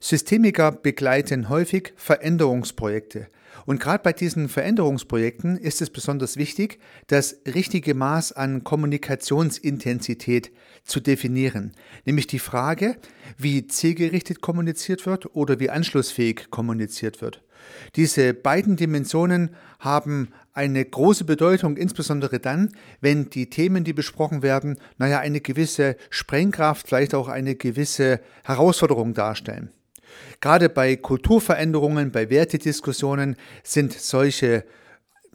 Systemiker begleiten häufig Veränderungsprojekte. Und gerade bei diesen Veränderungsprojekten ist es besonders wichtig, das richtige Maß an Kommunikationsintensität zu definieren. Nämlich die Frage, wie zielgerichtet kommuniziert wird oder wie anschlussfähig kommuniziert wird. Diese beiden Dimensionen haben eine große Bedeutung, insbesondere dann, wenn die Themen, die besprochen werden, naja, eine gewisse Sprengkraft, vielleicht auch eine gewisse Herausforderung darstellen. Gerade bei Kulturveränderungen, bei Wertediskussionen sind solche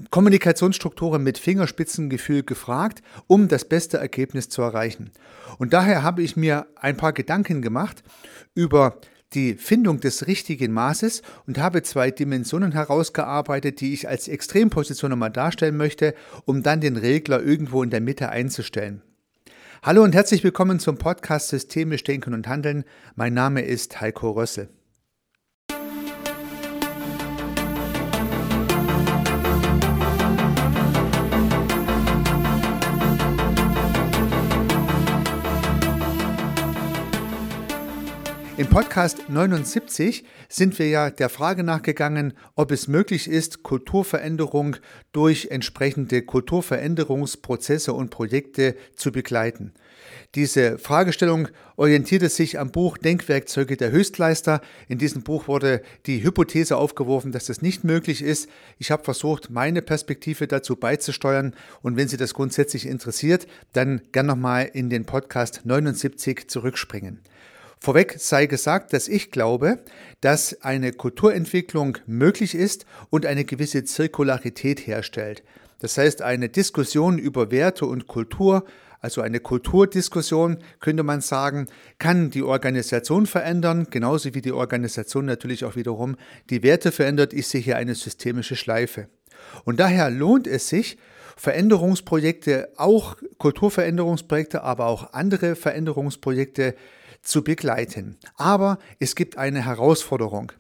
Kommunikationsstrukturen mit Fingerspitzengefühl gefragt, um das beste Ergebnis zu erreichen. Und daher habe ich mir ein paar Gedanken gemacht über die Findung des richtigen Maßes und habe zwei Dimensionen herausgearbeitet, die ich als Extremposition nochmal darstellen möchte, um dann den Regler irgendwo in der Mitte einzustellen. Hallo und herzlich willkommen zum Podcast Systemisch Denken und Handeln. Mein Name ist Heiko Rössel. Im Podcast 79 sind wir ja der Frage nachgegangen, ob es möglich ist, Kulturveränderung durch entsprechende Kulturveränderungsprozesse und Projekte zu begleiten. Diese Fragestellung orientierte sich am Buch Denkwerkzeuge der Höchstleister. In diesem Buch wurde die Hypothese aufgeworfen, dass das nicht möglich ist. Ich habe versucht, meine Perspektive dazu beizusteuern. Und wenn Sie das grundsätzlich interessiert, dann gern nochmal in den Podcast 79 zurückspringen. Vorweg sei gesagt, dass ich glaube, dass eine Kulturentwicklung möglich ist und eine gewisse Zirkularität herstellt. Das heißt, eine Diskussion über Werte und Kultur, also eine Kulturdiskussion, könnte man sagen, kann die Organisation verändern, genauso wie die Organisation natürlich auch wiederum die Werte verändert. Ich sehe hier eine systemische Schleife. Und daher lohnt es sich, Veränderungsprojekte, auch Kulturveränderungsprojekte, aber auch andere Veränderungsprojekte zu begleiten. Aber es gibt eine Herausforderung.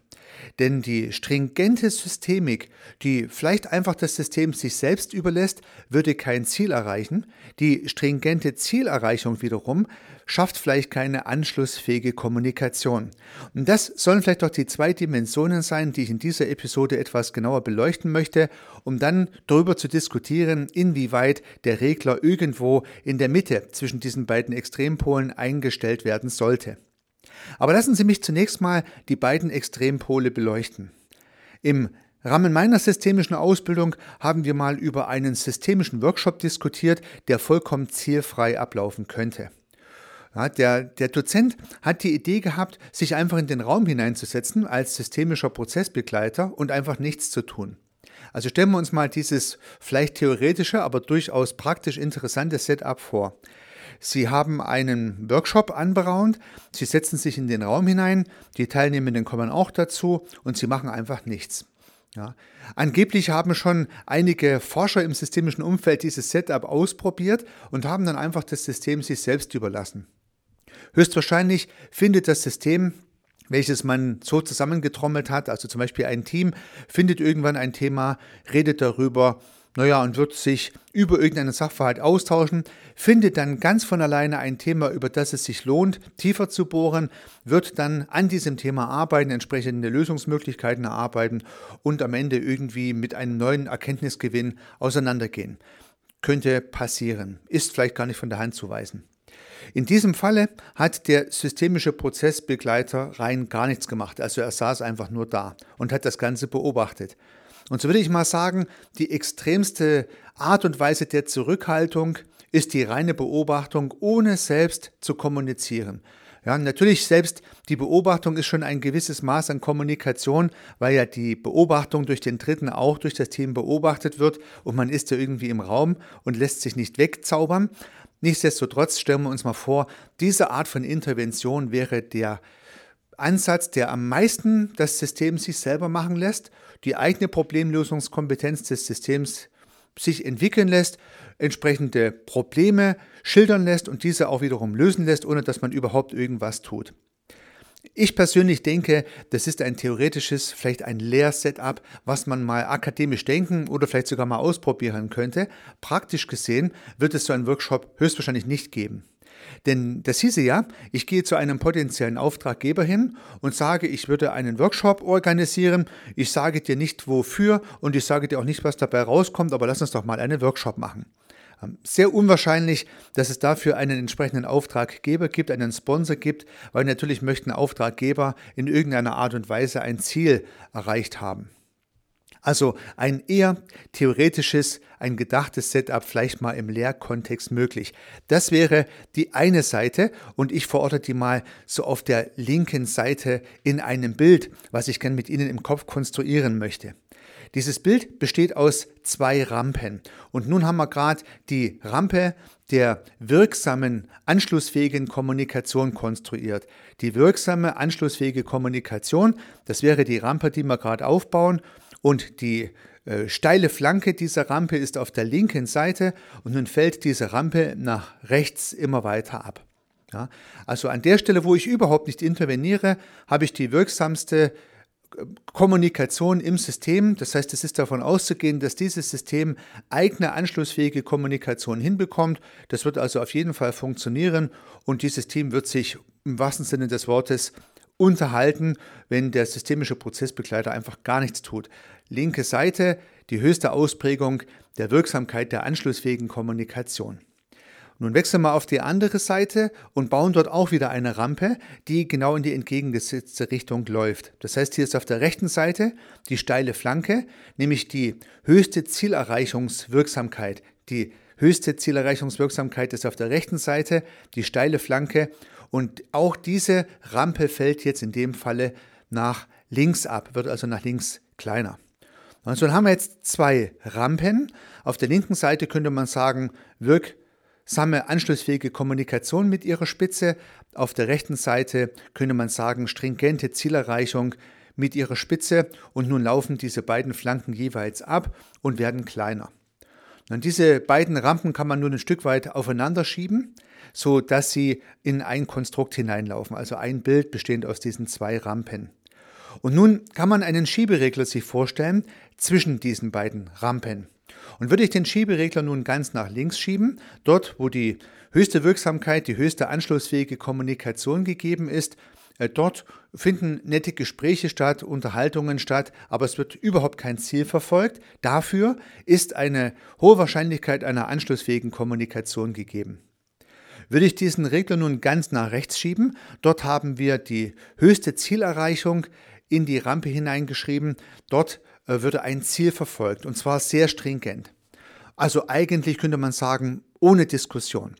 Denn die stringente Systemik, die vielleicht einfach das System sich selbst überlässt, würde kein Ziel erreichen. Die stringente Zielerreichung wiederum schafft vielleicht keine anschlussfähige Kommunikation. Und das sollen vielleicht doch die zwei Dimensionen sein, die ich in dieser Episode etwas genauer beleuchten möchte, um dann darüber zu diskutieren, inwieweit der Regler irgendwo in der Mitte zwischen diesen beiden Extrempolen eingestellt werden sollte. Aber lassen Sie mich zunächst mal die beiden Extrempole beleuchten. Im Rahmen meiner systemischen Ausbildung haben wir mal über einen systemischen Workshop diskutiert, der vollkommen zielfrei ablaufen könnte. Ja, der, der Dozent hat die Idee gehabt, sich einfach in den Raum hineinzusetzen als systemischer Prozessbegleiter und einfach nichts zu tun. Also stellen wir uns mal dieses vielleicht theoretische, aber durchaus praktisch interessante Setup vor. Sie haben einen Workshop anberaumt, Sie setzen sich in den Raum hinein, die Teilnehmenden kommen auch dazu und Sie machen einfach nichts. Ja. Angeblich haben schon einige Forscher im systemischen Umfeld dieses Setup ausprobiert und haben dann einfach das System sich selbst überlassen. Höchstwahrscheinlich findet das System, welches man so zusammengetrommelt hat, also zum Beispiel ein Team, findet irgendwann ein Thema, redet darüber, naja, und wird sich über irgendeinen Sachverhalt austauschen, findet dann ganz von alleine ein Thema, über das es sich lohnt, tiefer zu bohren, wird dann an diesem Thema arbeiten, entsprechende Lösungsmöglichkeiten erarbeiten und am Ende irgendwie mit einem neuen Erkenntnisgewinn auseinandergehen. Könnte passieren, ist vielleicht gar nicht von der Hand zu weisen. In diesem Falle hat der systemische Prozessbegleiter rein gar nichts gemacht. Also er saß einfach nur da und hat das Ganze beobachtet. Und so würde ich mal sagen, die extremste Art und Weise der Zurückhaltung ist die reine Beobachtung, ohne selbst zu kommunizieren. Ja, natürlich selbst die Beobachtung ist schon ein gewisses Maß an Kommunikation, weil ja die Beobachtung durch den Dritten auch durch das Team beobachtet wird und man ist ja irgendwie im Raum und lässt sich nicht wegzaubern. Nichtsdestotrotz stellen wir uns mal vor, diese Art von Intervention wäre der Ansatz, der am meisten das System sich selber machen lässt, die eigene Problemlösungskompetenz des Systems sich entwickeln lässt, entsprechende Probleme schildern lässt und diese auch wiederum lösen lässt, ohne dass man überhaupt irgendwas tut. Ich persönlich denke, das ist ein theoretisches, vielleicht ein Lehr-Setup, was man mal akademisch denken oder vielleicht sogar mal ausprobieren könnte. Praktisch gesehen wird es so einen Workshop höchstwahrscheinlich nicht geben. Denn das hieße ja, ich gehe zu einem potenziellen Auftraggeber hin und sage, ich würde einen Workshop organisieren. Ich sage dir nicht wofür und ich sage dir auch nicht, was dabei rauskommt, aber lass uns doch mal einen Workshop machen. Ähm, sehr unwahrscheinlich, dass es dafür einen entsprechenden Auftraggeber gibt, einen Sponsor gibt, weil natürlich möchten Auftraggeber in irgendeiner Art und Weise ein Ziel erreicht haben. Also ein eher theoretisches, ein gedachtes Setup vielleicht mal im Lehrkontext möglich. Das wäre die eine Seite und ich verorte die mal so auf der linken Seite in einem Bild, was ich gerne mit Ihnen im Kopf konstruieren möchte. Dieses Bild besteht aus zwei Rampen. Und nun haben wir gerade die Rampe der wirksamen, anschlussfähigen Kommunikation konstruiert. Die wirksame, anschlussfähige Kommunikation, das wäre die Rampe, die wir gerade aufbauen. Und die äh, steile Flanke dieser Rampe ist auf der linken Seite und nun fällt diese Rampe nach rechts immer weiter ab. Ja, also an der Stelle, wo ich überhaupt nicht interveniere, habe ich die wirksamste Kommunikation im System. Das heißt, es ist davon auszugehen, dass dieses System eigene anschlussfähige Kommunikation hinbekommt. Das wird also auf jeden Fall funktionieren und dieses Team wird sich im wahrsten Sinne des Wortes unterhalten, wenn der systemische Prozessbegleiter einfach gar nichts tut. Linke Seite, die höchste Ausprägung der Wirksamkeit der anschlussfähigen Kommunikation. Nun wechseln wir auf die andere Seite und bauen dort auch wieder eine Rampe, die genau in die entgegengesetzte Richtung läuft. Das heißt, hier ist auf der rechten Seite die steile Flanke, nämlich die höchste Zielerreichungswirksamkeit. Die höchste Zielerreichungswirksamkeit ist auf der rechten Seite, die steile Flanke. Und auch diese Rampe fällt jetzt in dem Falle nach links ab, wird also nach links kleiner. Also dann haben wir jetzt zwei Rampen. Auf der linken Seite könnte man sagen, wirk samme anschlussfähige Kommunikation mit ihrer Spitze. Auf der rechten Seite könnte man sagen stringente Zielerreichung mit ihrer Spitze und nun laufen diese beiden Flanken jeweils ab und werden kleiner. Und diese beiden Rampen kann man nun ein Stück weit aufeinander schieben, so dass sie in ein Konstrukt hineinlaufen, also ein Bild bestehend aus diesen zwei Rampen. Und nun kann man einen Schieberegler sich vorstellen zwischen diesen beiden Rampen. Und würde ich den Schieberegler nun ganz nach links schieben, dort wo die höchste Wirksamkeit, die höchste anschlussfähige Kommunikation gegeben ist, äh, Dort finden nette Gespräche statt, Unterhaltungen statt, aber es wird überhaupt kein Ziel verfolgt. Dafür ist eine hohe Wahrscheinlichkeit einer anschlussfähigen Kommunikation gegeben. Würde ich diesen Regler nun ganz nach rechts schieben, dort haben wir die höchste Zielerreichung in die Rampe hineingeschrieben. Dort äh, würde ein Ziel verfolgt und zwar sehr stringent. Also eigentlich könnte man sagen, ohne Diskussion.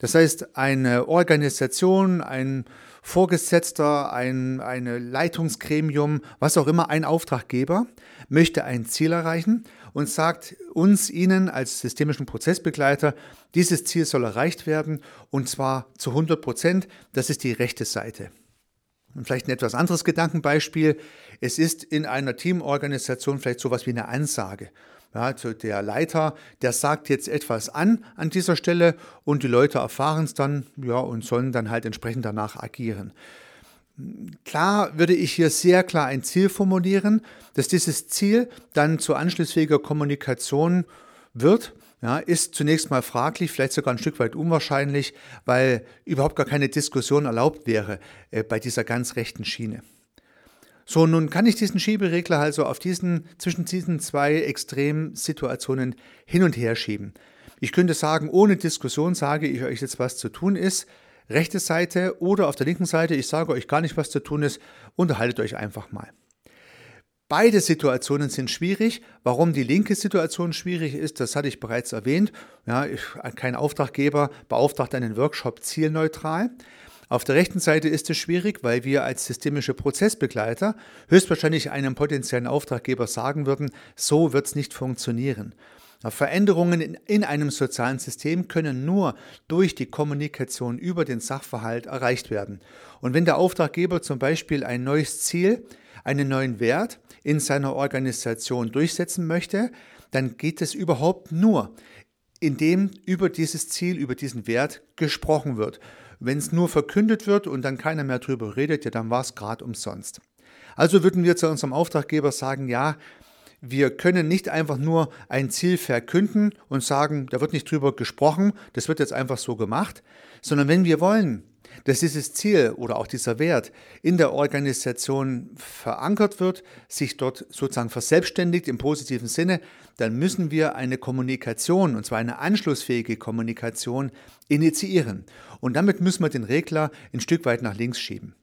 Das heißt, eine Organisation, ein Vorgesetzter, ein eine Leitungsgremium, was auch immer, ein Auftraggeber möchte ein Ziel erreichen und sagt uns, Ihnen als systemischen Prozessbegleiter, dieses Ziel soll erreicht werden und zwar zu 100 Prozent. Das ist die rechte Seite. Und vielleicht ein etwas anderes Gedankenbeispiel. Es ist in einer Teamorganisation vielleicht sowas wie eine Ansage. Ja, der Leiter, der sagt jetzt etwas an an dieser Stelle und die Leute erfahren es dann ja, und sollen dann halt entsprechend danach agieren. Klar würde ich hier sehr klar ein Ziel formulieren, dass dieses Ziel dann zu anschlussfähiger Kommunikation wird ja, ist zunächst mal fraglich, vielleicht sogar ein Stück weit unwahrscheinlich, weil überhaupt gar keine Diskussion erlaubt wäre äh, bei dieser ganz rechten Schiene. So, nun kann ich diesen Schieberegler also auf diesen, zwischen diesen zwei Extremsituationen hin und her schieben. Ich könnte sagen, ohne Diskussion sage ich euch jetzt, was zu tun ist. Rechte Seite oder auf der linken Seite, ich sage euch gar nicht, was zu tun ist, unterhaltet euch einfach mal. Beide Situationen sind schwierig. Warum die linke Situation schwierig ist, das hatte ich bereits erwähnt. Ja, kein Auftraggeber beauftragt einen Workshop zielneutral. Auf der rechten Seite ist es schwierig, weil wir als systemische Prozessbegleiter höchstwahrscheinlich einem potenziellen Auftraggeber sagen würden, so wird es nicht funktionieren. Veränderungen in einem sozialen System können nur durch die Kommunikation über den Sachverhalt erreicht werden. Und wenn der Auftraggeber zum Beispiel ein neues Ziel, einen neuen Wert in seiner Organisation durchsetzen möchte, dann geht es überhaupt nur, indem über dieses Ziel, über diesen Wert gesprochen wird. Wenn es nur verkündet wird und dann keiner mehr drüber redet, ja, dann war es gerade umsonst. Also würden wir zu unserem Auftraggeber sagen, ja, wir können nicht einfach nur ein Ziel verkünden und sagen, da wird nicht drüber gesprochen, das wird jetzt einfach so gemacht, sondern wenn wir wollen, dass dieses Ziel oder auch dieser Wert in der Organisation verankert wird, sich dort sozusagen verselbstständigt im positiven Sinne, dann müssen wir eine Kommunikation, und zwar eine anschlussfähige Kommunikation, initiieren. Und damit müssen wir den Regler ein Stück weit nach links schieben.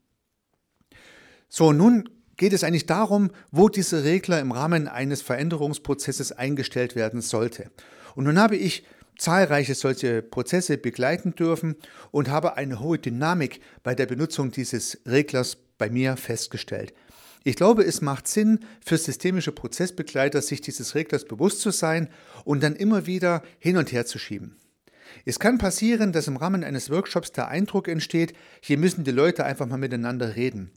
So, nun geht es eigentlich darum, wo dieser Regler im Rahmen eines Veränderungsprozesses eingestellt werden sollte. Und nun habe ich zahlreiche solche Prozesse begleiten dürfen und habe eine hohe Dynamik bei der Benutzung dieses Reglers bei mir festgestellt. Ich glaube, es macht Sinn für systemische Prozessbegleiter, sich dieses Reglers bewusst zu sein und dann immer wieder hin und her zu schieben. Es kann passieren, dass im Rahmen eines Workshops der Eindruck entsteht, hier müssen die Leute einfach mal miteinander reden.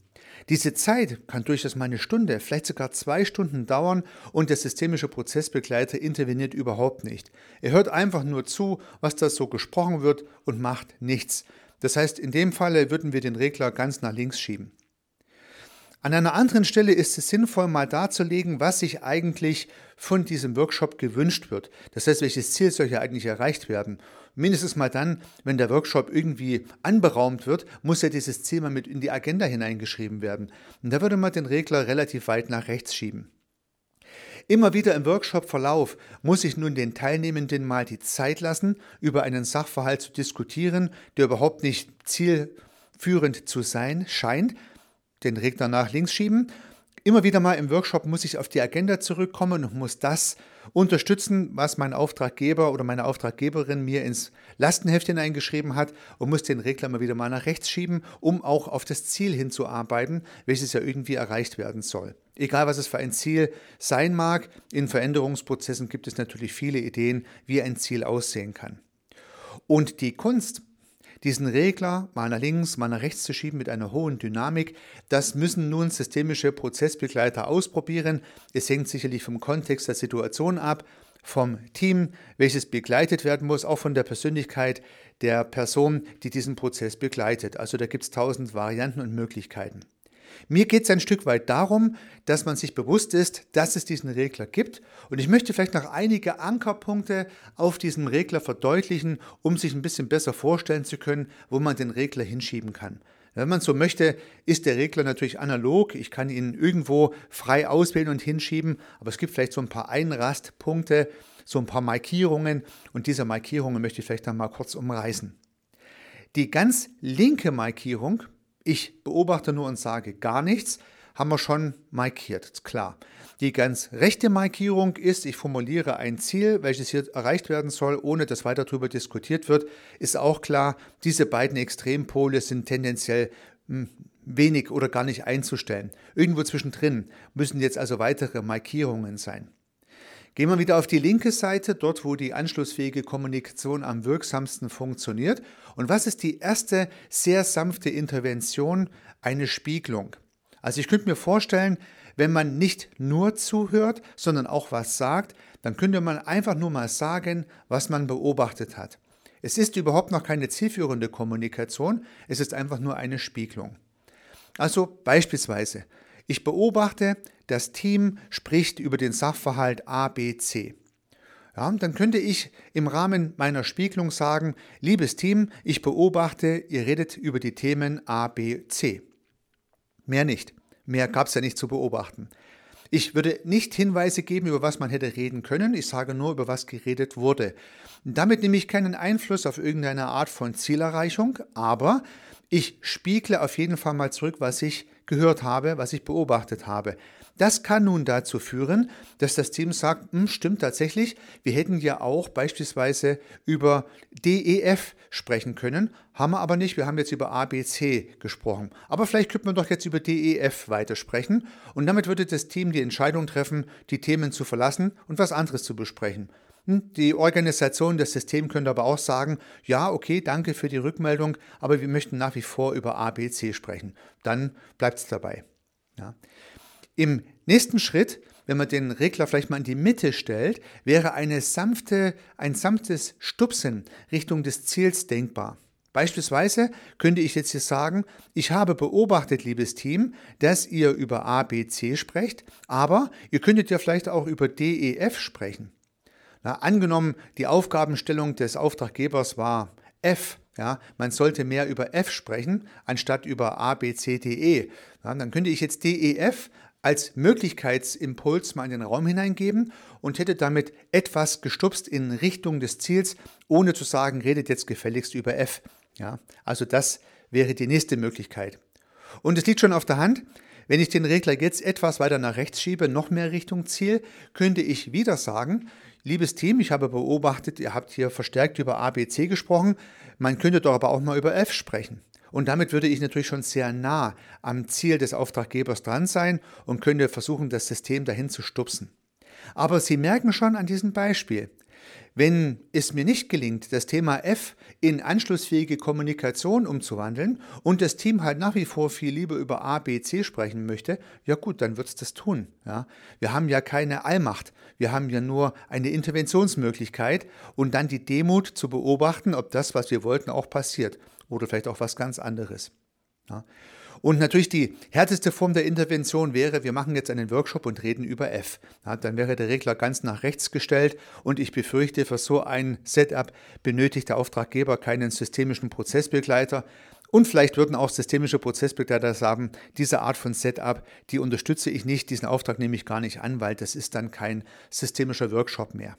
Diese Zeit kann durchaus mal eine Stunde, vielleicht sogar zwei Stunden dauern und der systemische Prozessbegleiter interveniert überhaupt nicht. Er hört einfach nur zu, was da so gesprochen wird und macht nichts. Das heißt, in dem Falle würden wir den Regler ganz nach links schieben. An einer anderen Stelle ist es sinnvoll, mal darzulegen, was sich eigentlich von diesem Workshop gewünscht wird. Das heißt, welches Ziel soll hier eigentlich erreicht werden. Mindestens mal dann, wenn der Workshop irgendwie anberaumt wird, muss ja dieses Ziel mal mit in die Agenda hineingeschrieben werden. Und da würde man den Regler relativ weit nach rechts schieben. Immer wieder im Workshop-Verlauf muss ich nun den Teilnehmenden mal die Zeit lassen, über einen Sachverhalt zu diskutieren, der überhaupt nicht zielführend zu sein scheint, den Regler nach links schieben. Immer wieder mal im Workshop muss ich auf die Agenda zurückkommen und muss das unterstützen, was mein Auftraggeber oder meine Auftraggeberin mir ins Lastenheft hineingeschrieben hat und muss den Regler mal wieder mal nach rechts schieben, um auch auf das Ziel hinzuarbeiten, welches ja irgendwie erreicht werden soll. Egal was es für ein Ziel sein mag, in Veränderungsprozessen gibt es natürlich viele Ideen, wie ein Ziel aussehen kann. Und die Kunst diesen Regler mal nach links, mal nach rechts zu schieben mit einer hohen Dynamik, das müssen nun systemische Prozessbegleiter ausprobieren. Es hängt sicherlich vom Kontext der Situation ab, vom Team, welches begleitet werden muss, auch von der Persönlichkeit der Person, die diesen Prozess begleitet. Also da gibt es tausend Varianten und Möglichkeiten. Mir geht es ein Stück weit darum, dass man sich bewusst ist, dass es diesen Regler gibt. Und ich möchte vielleicht noch einige Ankerpunkte auf diesem Regler verdeutlichen, um sich ein bisschen besser vorstellen zu können, wo man den Regler hinschieben kann. Wenn man so möchte, ist der Regler natürlich analog. Ich kann ihn irgendwo frei auswählen und hinschieben, aber es gibt vielleicht so ein paar Einrastpunkte, so ein paar Markierungen und diese Markierungen möchte ich vielleicht noch mal kurz umreißen. Die ganz linke Markierung ich beobachte nur und sage gar nichts, haben wir schon markiert, klar. Die ganz rechte Markierung ist, ich formuliere ein Ziel, welches hier erreicht werden soll, ohne dass weiter darüber diskutiert wird, ist auch klar, diese beiden Extrempole sind tendenziell hm, wenig oder gar nicht einzustellen. Irgendwo zwischendrin müssen jetzt also weitere Markierungen sein. Gehen wir wieder auf die linke Seite, dort wo die anschlussfähige Kommunikation am wirksamsten funktioniert. Und was ist die erste sehr sanfte Intervention? Eine Spiegelung. Also ich könnte mir vorstellen, wenn man nicht nur zuhört, sondern auch was sagt, dann könnte man einfach nur mal sagen, was man beobachtet hat. Es ist überhaupt noch keine zielführende Kommunikation, es ist einfach nur eine Spiegelung. Also beispielsweise, ich beobachte, das Team spricht über den Sachverhalt A, B, C. Ja, dann könnte ich im Rahmen meiner Spiegelung sagen, liebes Team, ich beobachte, ihr redet über die Themen A, B, C. Mehr nicht. Mehr gab es ja nicht zu beobachten. Ich würde nicht Hinweise geben, über was man hätte reden können, ich sage nur, über was geredet wurde. Damit nehme ich keinen Einfluss auf irgendeine Art von Zielerreichung, aber ich spiegle auf jeden Fall mal zurück, was ich gehört habe, was ich beobachtet habe. Das kann nun dazu führen, dass das Team sagt, hm, stimmt tatsächlich, wir hätten ja auch beispielsweise über DEF sprechen können, haben wir aber nicht, wir haben jetzt über ABC gesprochen. Aber vielleicht könnte man doch jetzt über DEF weitersprechen und damit würde das Team die Entscheidung treffen, die Themen zu verlassen und was anderes zu besprechen. Hm, die Organisation, das System könnte aber auch sagen, ja, okay, danke für die Rückmeldung, aber wir möchten nach wie vor über ABC sprechen. Dann bleibt es dabei. Ja. Im nächsten Schritt, wenn man den Regler vielleicht mal in die Mitte stellt, wäre eine sanfte, ein sanftes Stupsen Richtung des Ziels denkbar. Beispielsweise könnte ich jetzt hier sagen, ich habe beobachtet, liebes Team, dass ihr über A, B, C sprecht, aber ihr könntet ja vielleicht auch über D, E, F sprechen. Na, angenommen, die Aufgabenstellung des Auftraggebers war F, ja, man sollte mehr über F sprechen, anstatt über A, B, C, D, E. Ja, dann könnte ich jetzt D, E, F als Möglichkeitsimpuls mal in den Raum hineingeben und hätte damit etwas gestupst in Richtung des Ziels, ohne zu sagen, redet jetzt gefälligst über F. Ja, also das wäre die nächste Möglichkeit. Und es liegt schon auf der Hand, wenn ich den Regler jetzt etwas weiter nach rechts schiebe, noch mehr Richtung Ziel, könnte ich wieder sagen, liebes Team, ich habe beobachtet, ihr habt hier verstärkt über ABC gesprochen, man könnte doch aber auch mal über F sprechen. Und damit würde ich natürlich schon sehr nah am Ziel des Auftraggebers dran sein und könnte versuchen, das System dahin zu stupsen. Aber Sie merken schon an diesem Beispiel, wenn es mir nicht gelingt, das Thema F in anschlussfähige Kommunikation umzuwandeln und das Team halt nach wie vor viel lieber über A, B, C sprechen möchte, ja gut, dann wird es das tun. Ja? Wir haben ja keine Allmacht, wir haben ja nur eine Interventionsmöglichkeit und dann die Demut zu beobachten, ob das, was wir wollten, auch passiert oder vielleicht auch was ganz anderes. Ja? Und natürlich die härteste Form der Intervention wäre, wir machen jetzt einen Workshop und reden über F. Ja, dann wäre der Regler ganz nach rechts gestellt und ich befürchte, für so ein Setup benötigt der Auftraggeber keinen systemischen Prozessbegleiter. Und vielleicht würden auch systemische Prozessbegleiter sagen, diese Art von Setup, die unterstütze ich nicht, diesen Auftrag nehme ich gar nicht an, weil das ist dann kein systemischer Workshop mehr.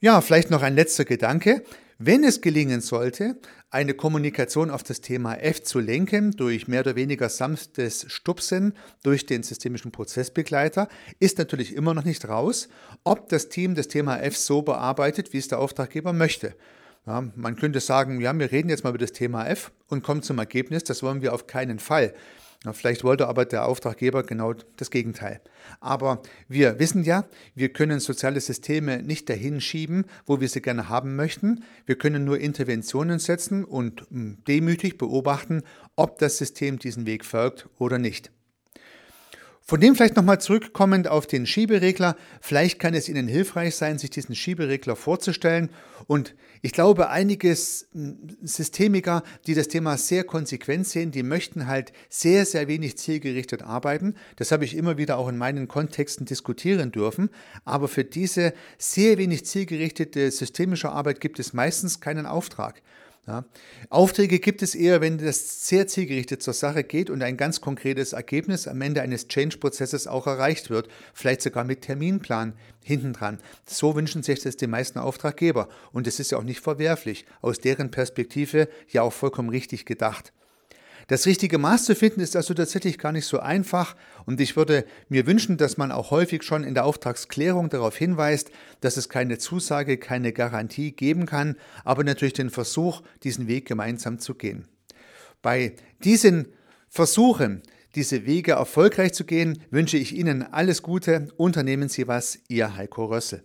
Ja, vielleicht noch ein letzter Gedanke. Wenn es gelingen sollte, eine Kommunikation auf das Thema F zu lenken durch mehr oder weniger sanftes Stupsen durch den systemischen Prozessbegleiter, ist natürlich immer noch nicht raus, ob das Team das Thema F so bearbeitet, wie es der Auftraggeber möchte. Ja, man könnte sagen, ja, wir reden jetzt mal über das Thema F und kommen zum Ergebnis, das wollen wir auf keinen Fall. Ja, vielleicht wollte aber der Auftraggeber genau das Gegenteil. Aber wir wissen ja, wir können soziale Systeme nicht dahin schieben, wo wir sie gerne haben möchten. Wir können nur Interventionen setzen und hm, demütig beobachten, ob das System diesen Weg folgt oder nicht. Von dem vielleicht nochmal zurückkommend auf den Schieberegler. Vielleicht kann es Ihnen hilfreich sein, sich diesen Schieberegler vorzustellen. Und ich glaube, einige Systemiker, die das Thema sehr konsequent sehen, die möchten halt sehr, sehr wenig zielgerichtet arbeiten. Das habe ich immer wieder auch in meinen Kontexten diskutieren dürfen. Aber für diese sehr wenig zielgerichtete systemische Arbeit gibt es meistens keinen Auftrag. Ja. Aufträge gibt es eher, wenn das sehr zielgerichtet zur Sache geht und ein ganz konkretes Ergebnis am Ende eines Change-Prozesses auch erreicht wird, vielleicht sogar mit Terminplan hintendran. So wünschen sich das die meisten Auftraggeber und es ist ja auch nicht verwerflich, aus deren Perspektive ja auch vollkommen richtig gedacht. Das richtige Maß zu finden ist also tatsächlich gar nicht so einfach und ich würde mir wünschen, dass man auch häufig schon in der Auftragsklärung darauf hinweist, dass es keine Zusage, keine Garantie geben kann, aber natürlich den Versuch, diesen Weg gemeinsam zu gehen. Bei diesen Versuchen, diese Wege erfolgreich zu gehen, wünsche ich Ihnen alles Gute. Unternehmen Sie was, Ihr Heiko Rössel.